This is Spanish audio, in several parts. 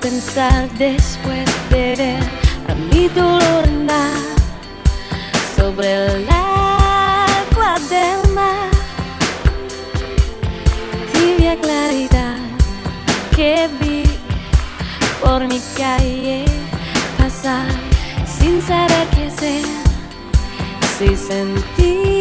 después de ver a mi dolor andar sobre el agua del mar. Tibia claridad que vi por mi calle pasar sin saber qué hacer, si sentir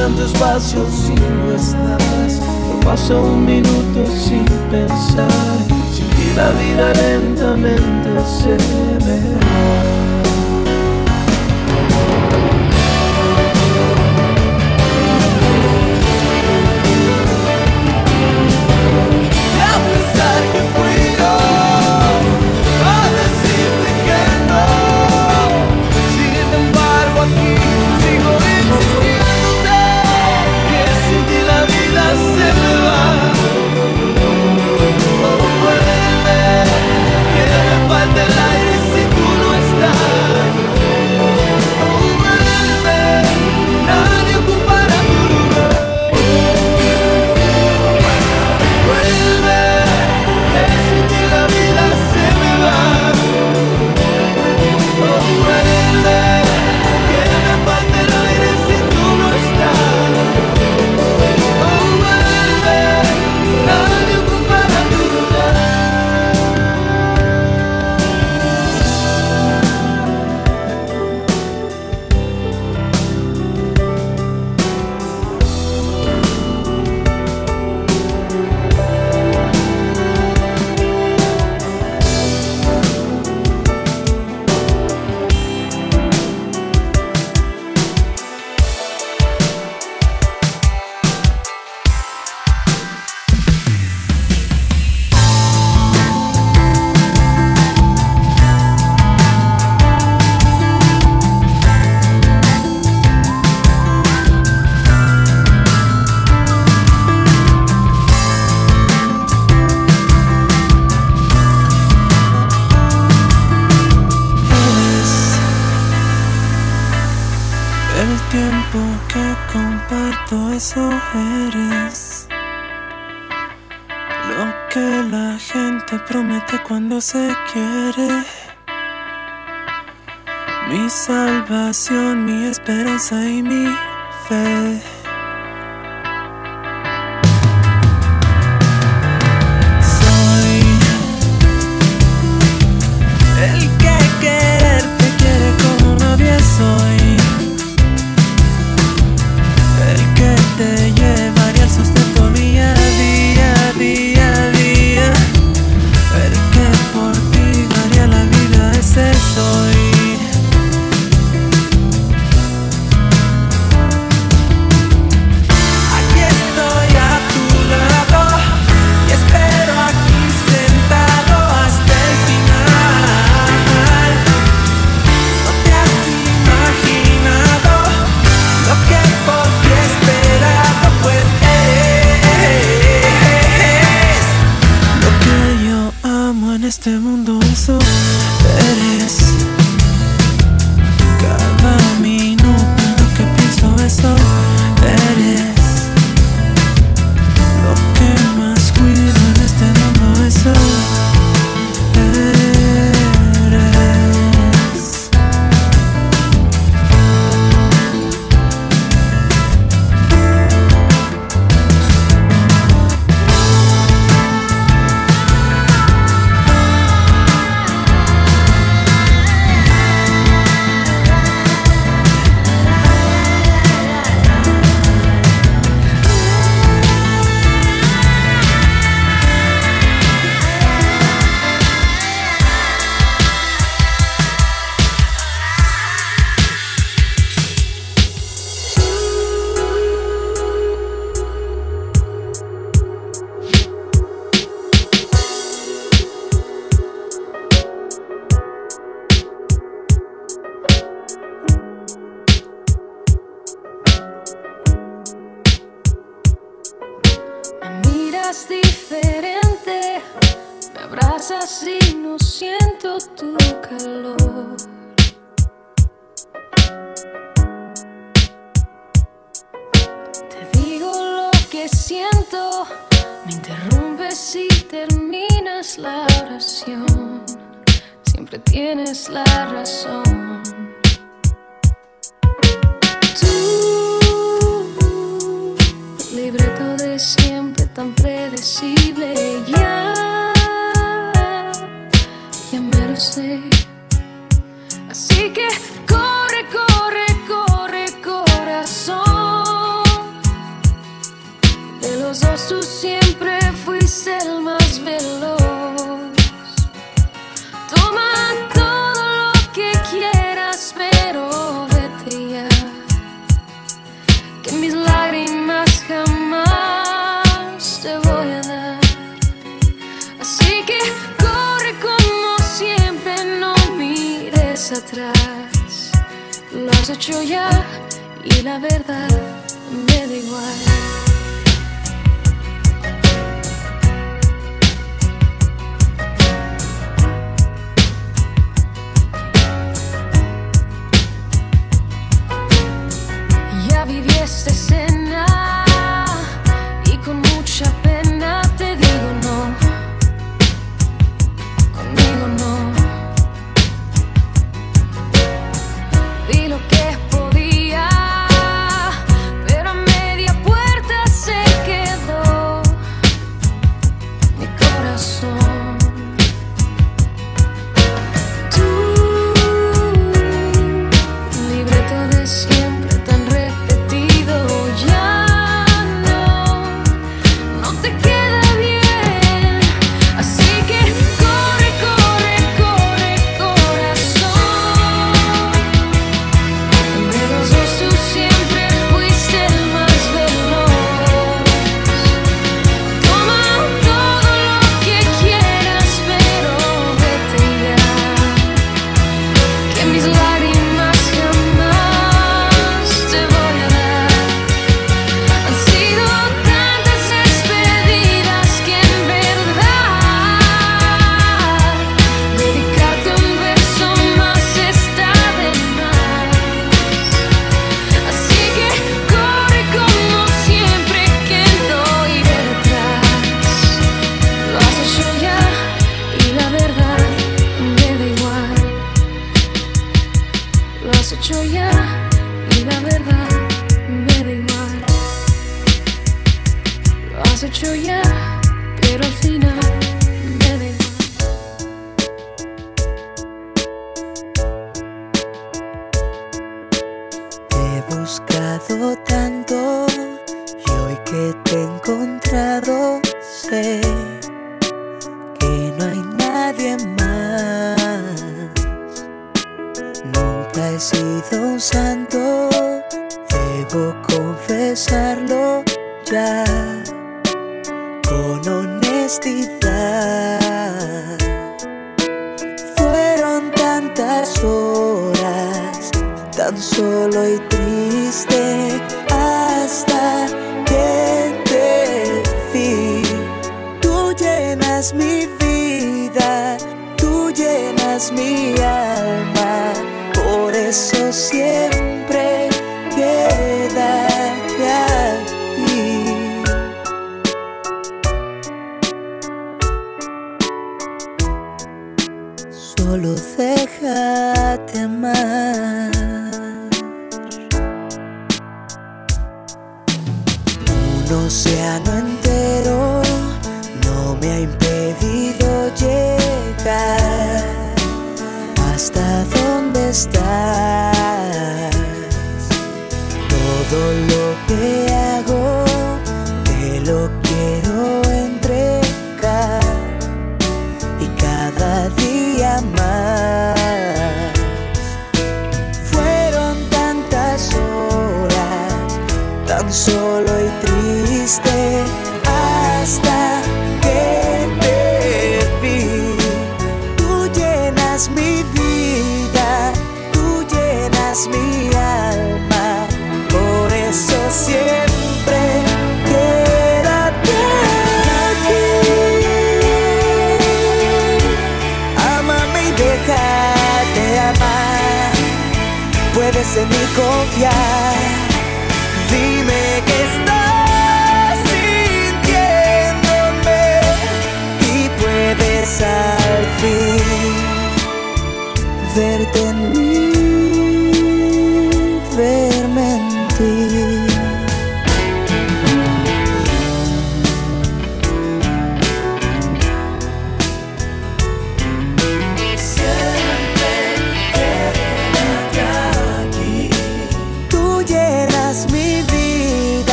tanto espacio si no estás. No pasa un minuto sin pensar, sin ti la vida lentamente se me va. mi salvación, mi esperanza y mi fe. no siento tu calor. Te digo lo que siento, me interrumpes y terminas la oración. Siempre tienes la razón. Tú, libreto de siempre tan predecible, ya. Así que corre, corre, corre, corazón. De los dos siempre fuiste el más veloz. hecho ya y la verdad me da igual.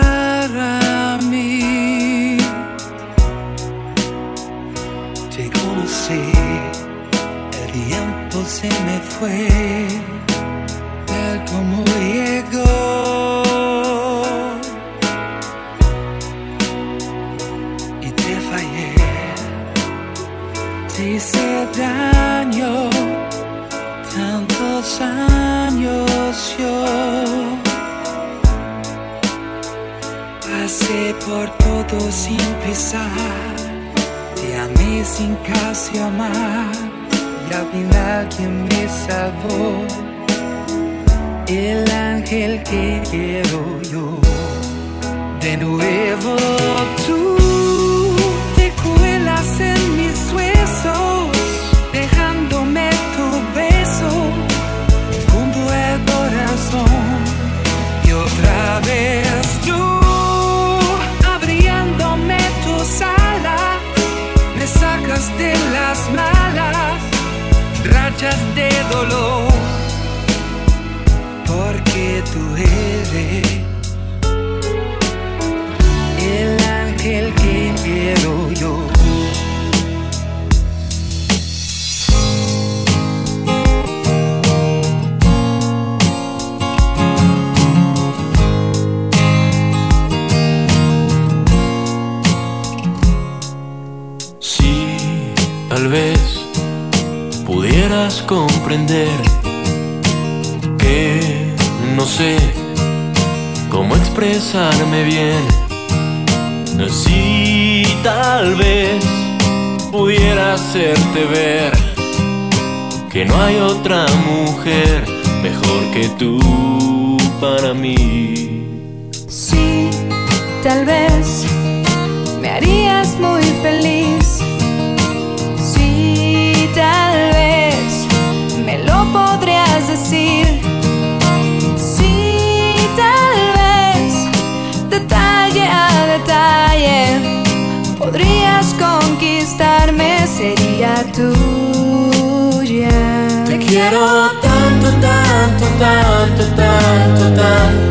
Para mí. Te conocí, el tiempo se me fue, tal como llegó. Y te fallé te hice daño tantos años yo por todo sin pisar te amé sin casi amar. Y al final quien me salvó. El ángel que quiero yo. De nuevo tú te cuelas en mis huesos, de dolor, porque tú eres el ángel que quiero yo. Tal vez pudieras comprender que no sé cómo expresarme bien. Si tal vez pudiera hacerte ver que no hay otra mujer mejor que tú para mí. Sí, tal vez me harías muy feliz. Sí, decir. Sí, tal vez detalle a detalle podrías conquistarme, sería tuya. Te quiero tanto, tanto, tanto, tanto, tanto,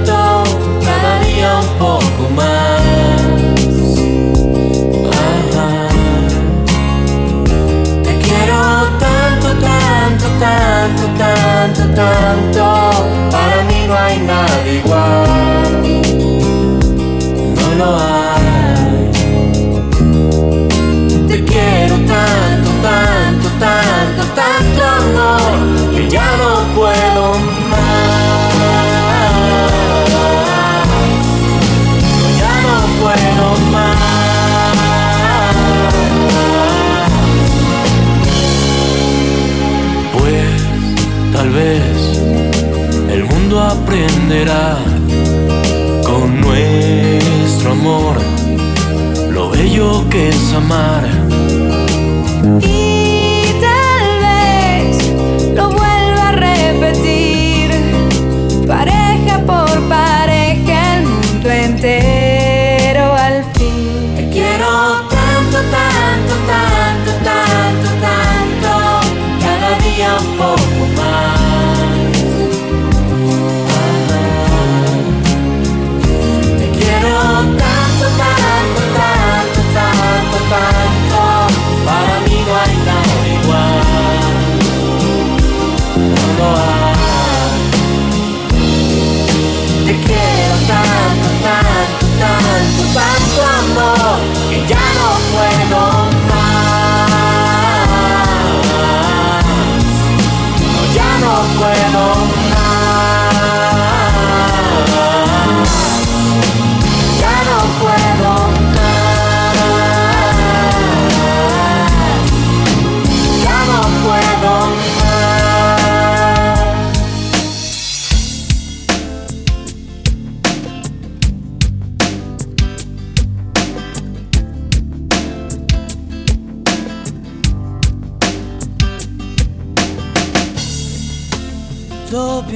mundo aprenderá con nuestro amor lo bello que es amar.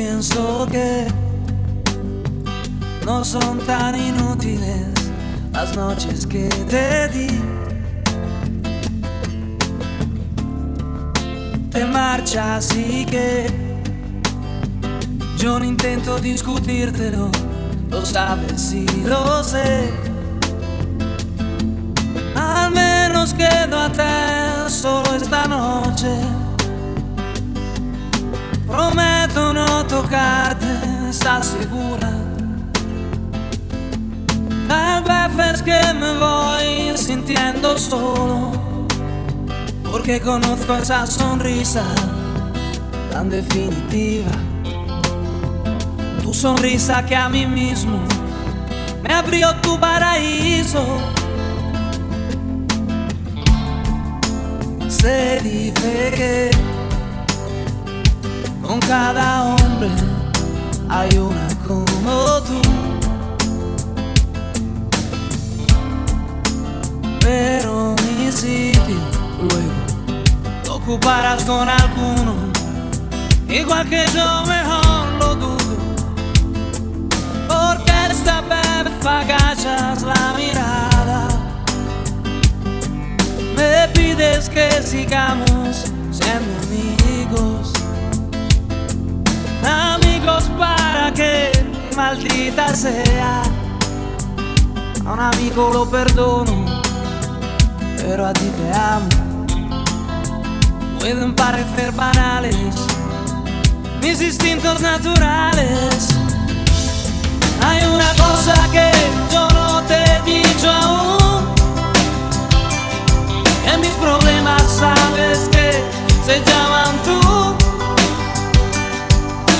Pienso que no son tan inútiles las noches que te di. Te marchas y que yo no intento discutírtelo, lo sabes y lo sé. Al menos quédate solo esta noche. Prometo no tocarte, ¿estás segura? Hay veces que me voy sintiendo solo, porque conozco esa sonrisa tan definitiva. Tu sonrisa que a mí mismo me abrió tu paraíso. Se dice que cada hombre hay una como tú. Pero mi sitio luego lo ocuparás con alguno, igual que yo mejor lo dudo. Porque esta vez agachas la mirada, me pides que sigamos siendo amigos. Amigos para que maldita sea. A un amigo lo perdono, pero a ti te amo. Pueden parecer banales mis instintos naturales. Hay una cosa que yo no te he dicho aún. En mis problemas sabes que se llaman tú.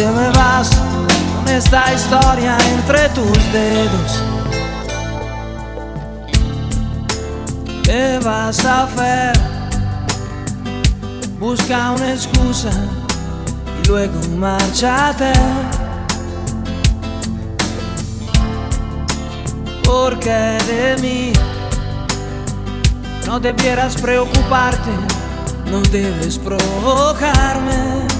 te me vas con esta historia entre tus dedos. ¿Qué vas a hacer? Busca una excusa y luego márchate. Porque de mí no debieras preocuparte, no debes provocarme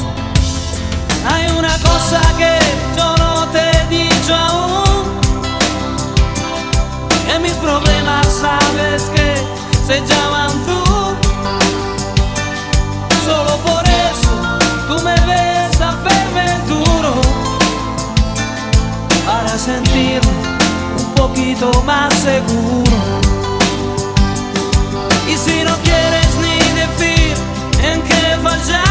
Hay una cosa que yo no te he dicho aún. En mis problemas sabes que se llaman tú. Solo por eso tú me ves a duro para sentirme un poquito más seguro. Y si no quieres ni decir en qué he fallado,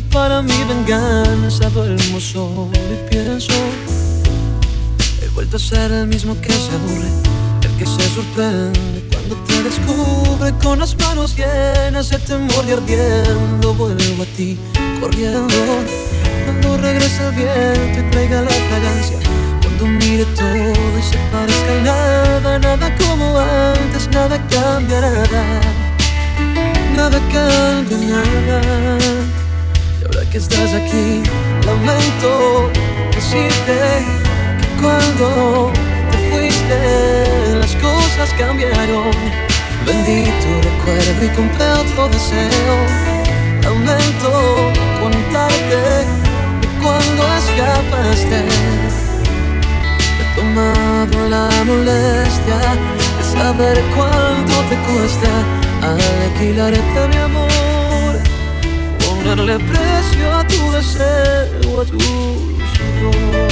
Sitio para mi venganza. Duermo solo y pienso. He vuelto a ser el mismo que se aburre. El que se sorprende cuando te descubre con las manos llenas de temor y ardiendo. Vuelvo a ti corriendo cuando regresa el viento y traiga la fragancia. Cuando mire todo y se parezca nada, nada como antes, nada cambia nada. Nada cambia nada. Que estás aquí, lamento decirte que cuando te fuiste, las cosas cambiaron. Bendito recuerdo y compré otro deseo. Lamento contarte que cuando escapaste, he tomado la molestia de saber cuánto te cuesta alquilarte mi amor, ponerle precio a tu deseo, a tu sudor.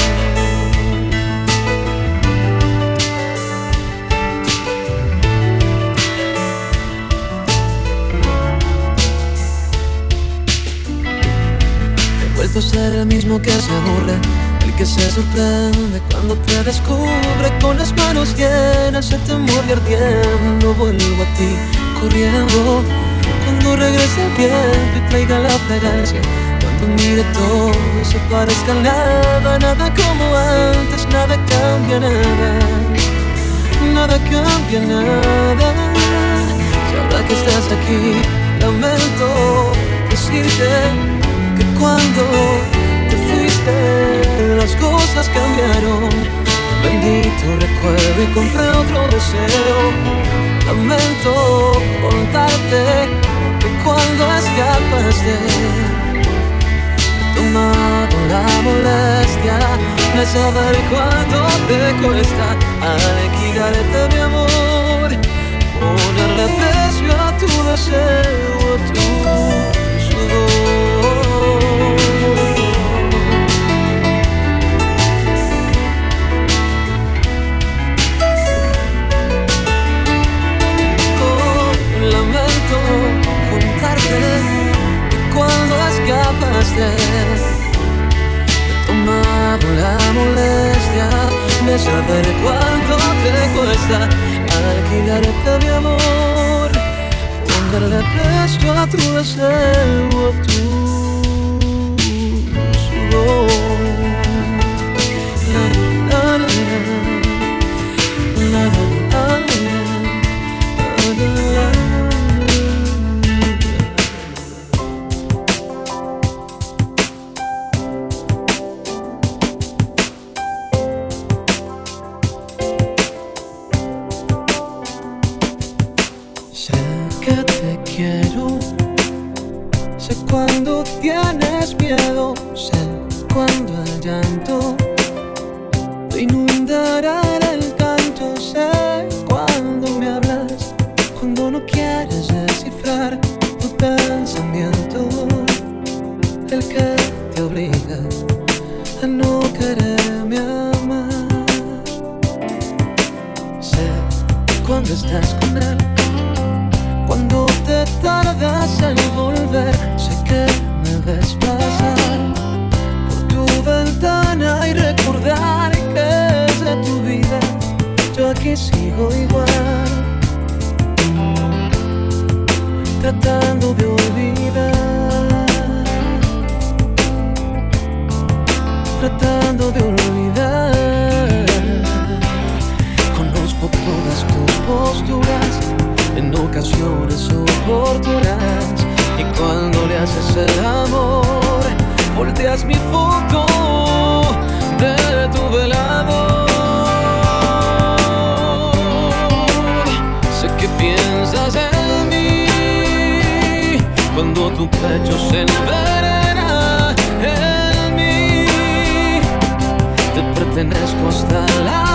He vuelto a ser el mismo que se aburre, el que se sorprende cuando te descubre con las manos llenas de temor y ardiendo. Vuelvo a ti corriendo cuando regrese el viento y traiga la fragancia. Cuando mire todo y se parezca nada, nada como antes, nada cambia nada, nada cambia nada. Si ahora que estás aquí, lamento decirte que cuando te fuiste las cosas cambiaron. Bendito recuerdo y compré otro deseo. Lamento contarte cuando escapaste he tomado la molestia de saber cuánto te cuesta alquilarte mi amor, ponerle precio a tu deseo, a tu sudor. Escapaste he tomado la molestia de saber cuánto te cuesta alquilarte mi amor, ponerle precio a tu deseo, a tu sudor. La, la. La, Sigo igual, tratando de olvidar, tratando de olvidar. Conozco todas tus posturas en ocasiones oportunas y cuando le haces el amor volteas mi foto pecho se envenena en mí. Te pertenezco hasta la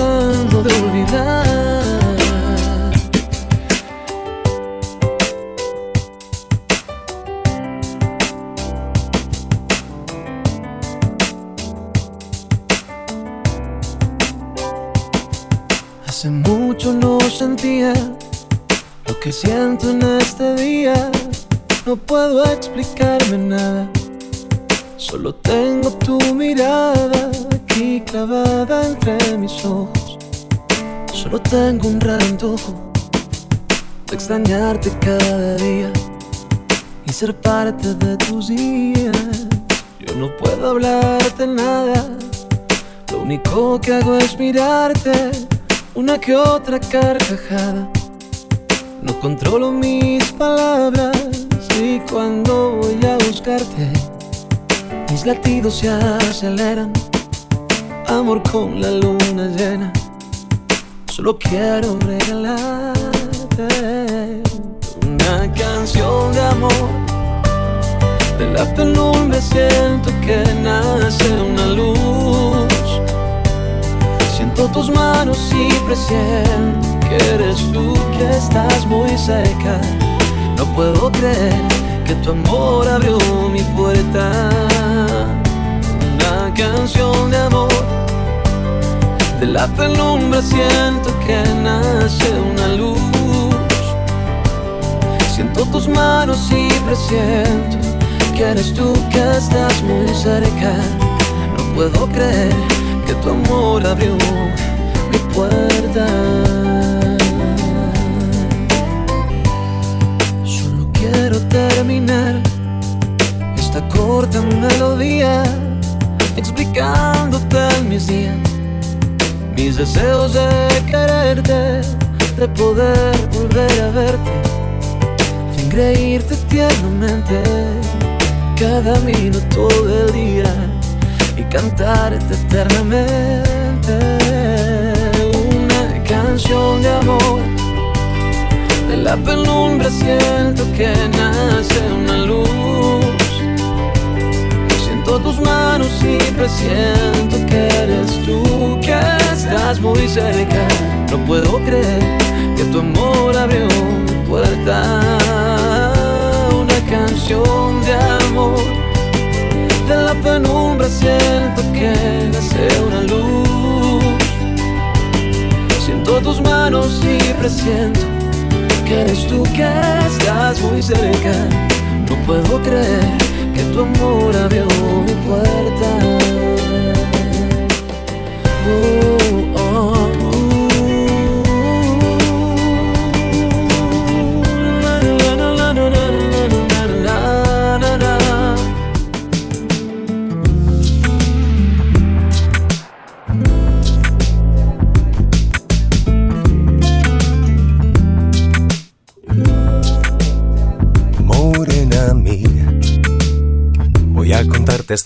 tratando de olvidar. Ser parte de tus días. Yo no puedo hablarte nada. Lo único que hago es mirarte una que otra carcajada. No controlo mis palabras y cuando voy a buscarte, mis latidos se aceleran. Amor con la luna llena, solo quiero regalarte una canción de amor. De la penumbra siento que nace una luz. Siento tus manos y presiento que eres tú que estás muy cerca. No puedo creer que tu amor abrió mi puerta. Una canción de amor. De la penumbra siento que nace una luz. Siento tus manos y presiento que eres tú que estás muy cerca. No puedo creer que tu amor abrió mi puerta. Solo quiero terminar esta corta melodía explicándote mis días, mis deseos de quererte, de poder volver a verte, sin reírte tiernamente cada minuto del día y cantarte eternamente una canción de amor. De la penumbra siento que nace una luz. Siento tus manos y presiento que eres tú que estás muy cerca. No puedo creer que tu amor abrió mi puerta. Una canción de amor de la penumbra siento que nace una luz. Siento tus manos y presiento que eres tú que estás muy cerca. No puedo creer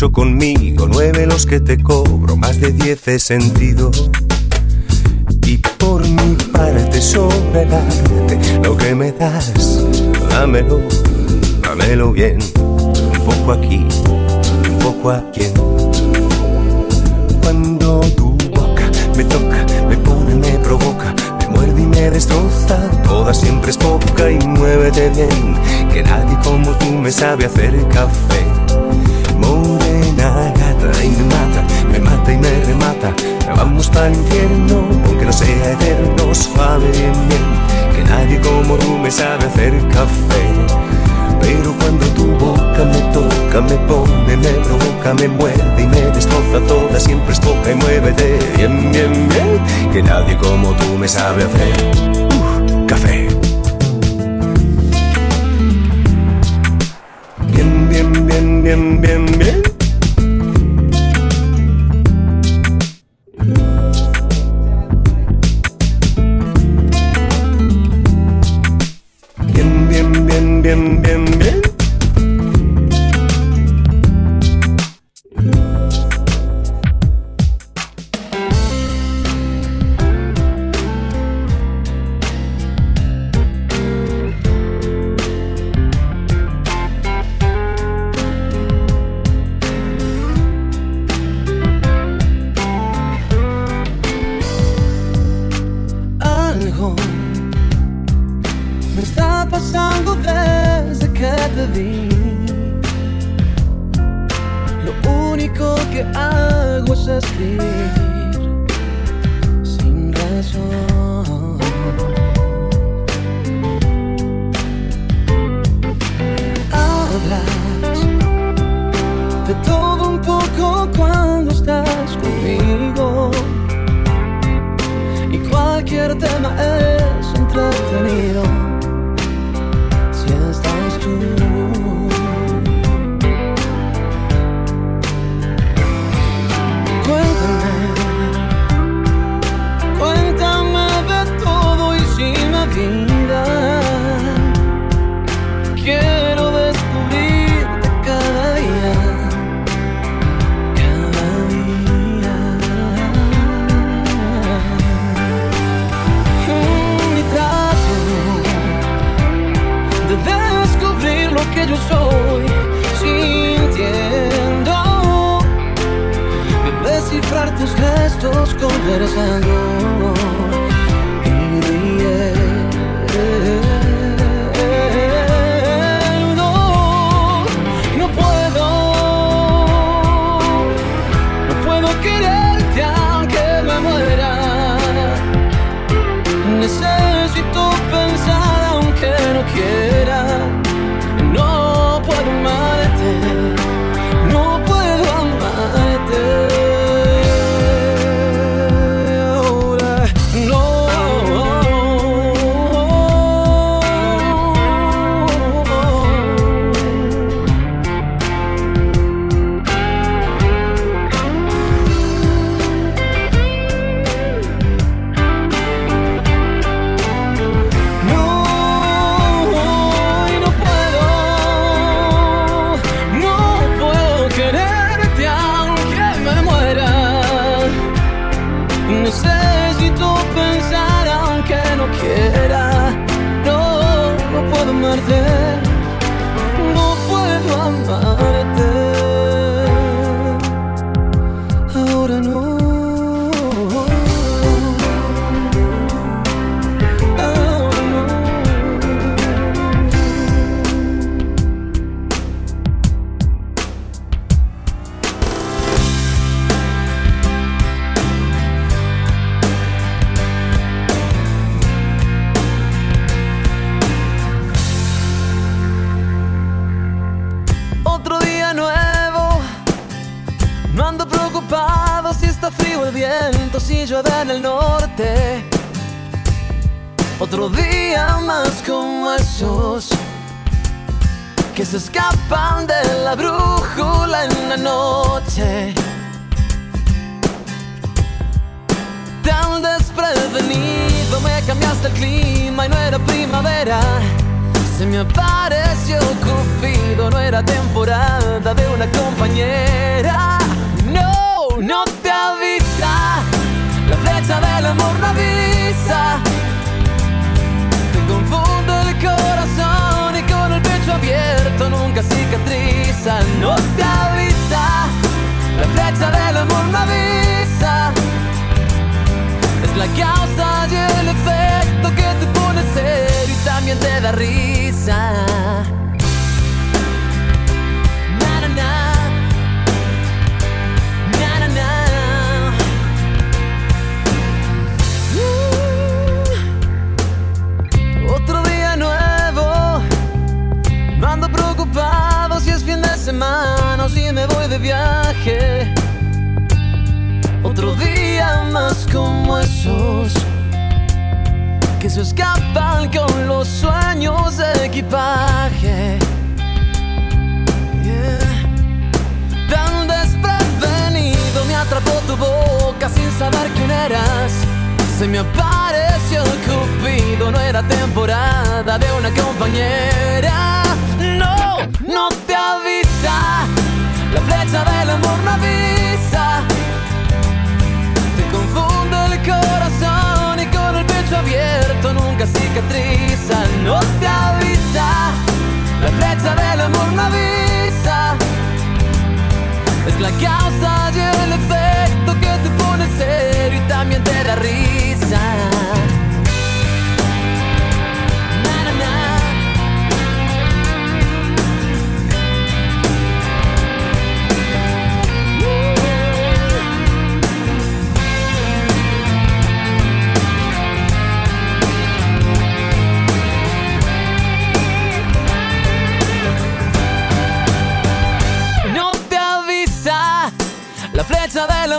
ocho conmigo, nueve los que te cobro, más de diez he sentido. Y por mi parte sobre el arte, lo que me das, dámelo, dámelo bien. Un poco aquí, un poco aquí. Cuando tu boca me toca, me pone, me provoca, me muerde y me destroza. Toda siempre es poca y muévete bien, que nadie como tú me sabe hacer café mata y me remata. Pero vamos para el infierno, aunque no sea eterno, suave bien, bien. Que nadie como tú me sabe hacer café. Pero cuando tu boca me toca, me pone, me provoca, me muerde y me destroza toda, siempre es poca y muévete bien, bien, bien. Que nadie como tú me sabe hacer café. cicatriza no te avisa, la flecha del amor no avisa, es la causa y el efecto que te pone serio y también te da risa.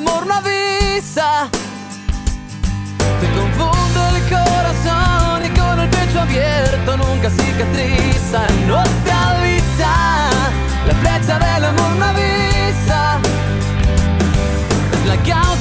amor no avisa. Te confunde el corazón y con el pecho abierto nunca cicatriza. No te avisa, la flecha del amor no avisa. Es la causa.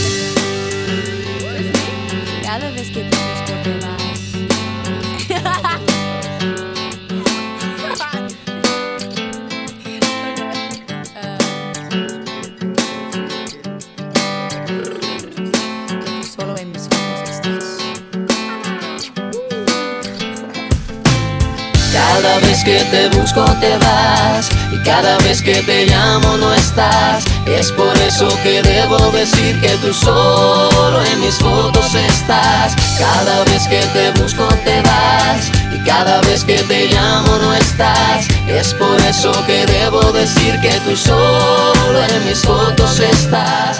Te busco te vas y cada vez que te llamo no estás. Es por eso que debo decir que tú solo en mis fotos estás. Cada vez que te busco te vas y cada vez que te llamo no estás. Es por eso que debo decir que tú solo en mis fotos estás.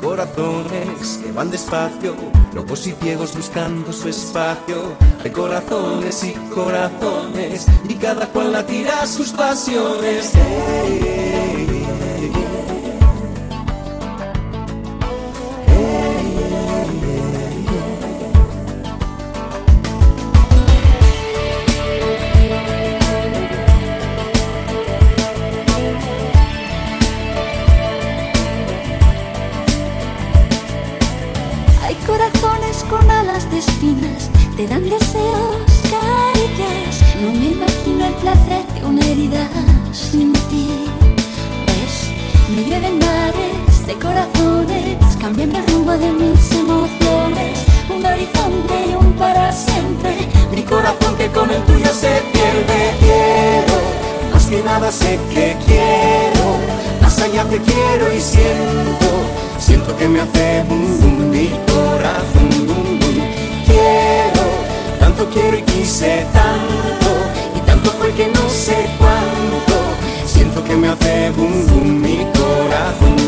Corazones que van despacio, locos y ciegos buscando su espacio. Hay corazones y corazones, y cada cual la tira a sus pasiones. Con el tuyo se pierde. Quiero, más que nada sé que quiero. Más allá te quiero y siento. Siento que me hace bum bum mi corazón bum bum. Quiero, tanto quiero y quise tanto. Y tanto fue que no sé cuánto. Siento que me hace bum bum mi corazón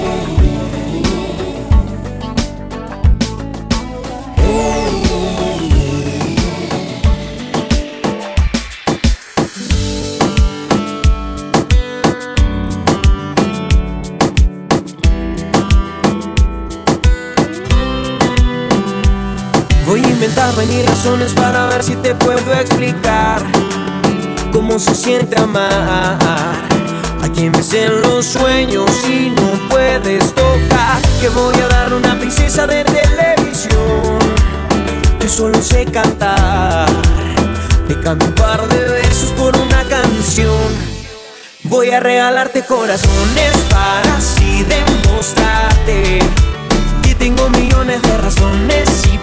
Inventarme mil razones para ver si te puedo explicar cómo se siente amar. A quien ves en los sueños y no puedes tocar. Que voy a darle una princesa de televisión que solo sé cantar. Te cambio un par de versos por una canción. Voy a regalarte corazones para así demostrarte que tengo millones de razones y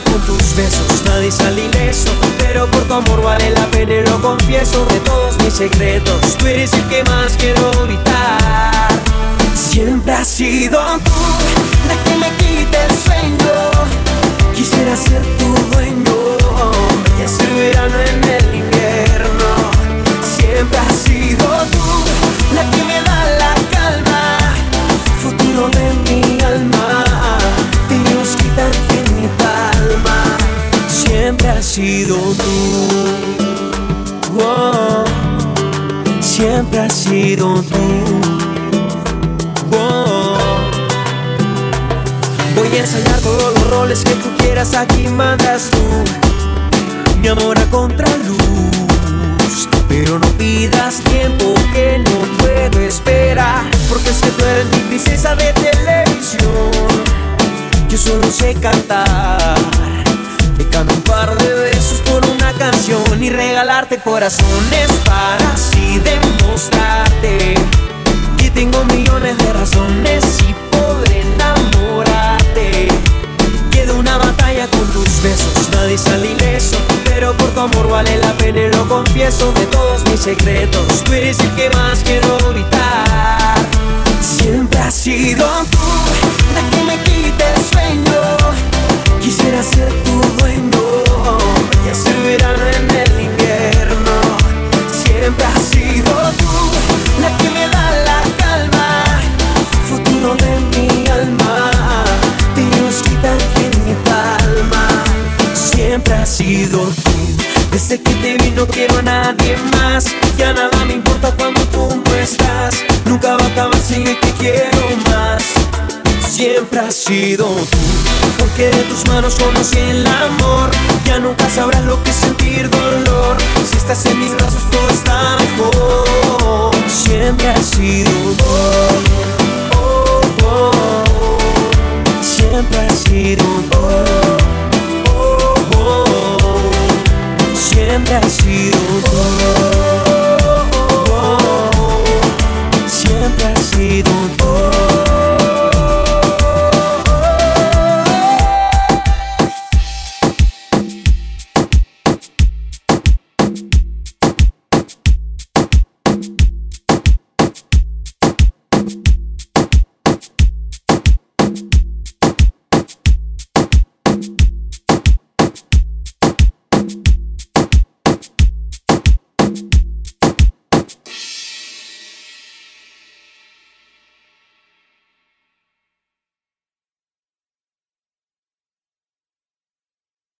con tus besos nadie sale ileso, pero por tu amor vale la pena y lo confieso de todos mis secretos. Tú eres el que más quiero gritar. Siempre has sido tú la que me quita el sueño. Quisiera ser tu dueño. y el verano en el invierno. Siempre has sido tú la que me da la calma, futuro de mi alma. Sido tú. Oh, siempre has sido tú. Oh. Voy a ensayar todos los roles que tú quieras, aquí mandas tú. Mi amor a contraluz. Pero no pidas tiempo que no puedo esperar. Porque es que tú eres mi princesa de televisión. Yo solo sé cantar. Canto un par de besos por una canción y regalarte corazones para así demostrarte que tengo millones de razones y poder enamorarte. Queda una batalla con tus besos, nadie sale ileso, pero por tu amor vale la pena y lo confieso de todos mis secretos. Tú eres el que más quiero gritar. Siempre has sido tú la que me quita el sueño. Quisiera ser tu y hacer verano en el invierno. Siempre has sido tú la que me da la calma, futuro de mi alma. Dios quitarte en mi palma. Siempre has sido tú. Desde que te vi no quiero a nadie más. Ya nada me importa cuando tú no estás. Nunca va a acabar el que quiero más siempre has sido tú. Porque de tus manos conocí el amor. Ya nunca sabrás lo que es sentir dolor. Si estás en mis brazos todo está mejor. Siempre has sido. Oh, oh, oh. Siempre has sido tú. Siempre has sido tú. Siempre has sido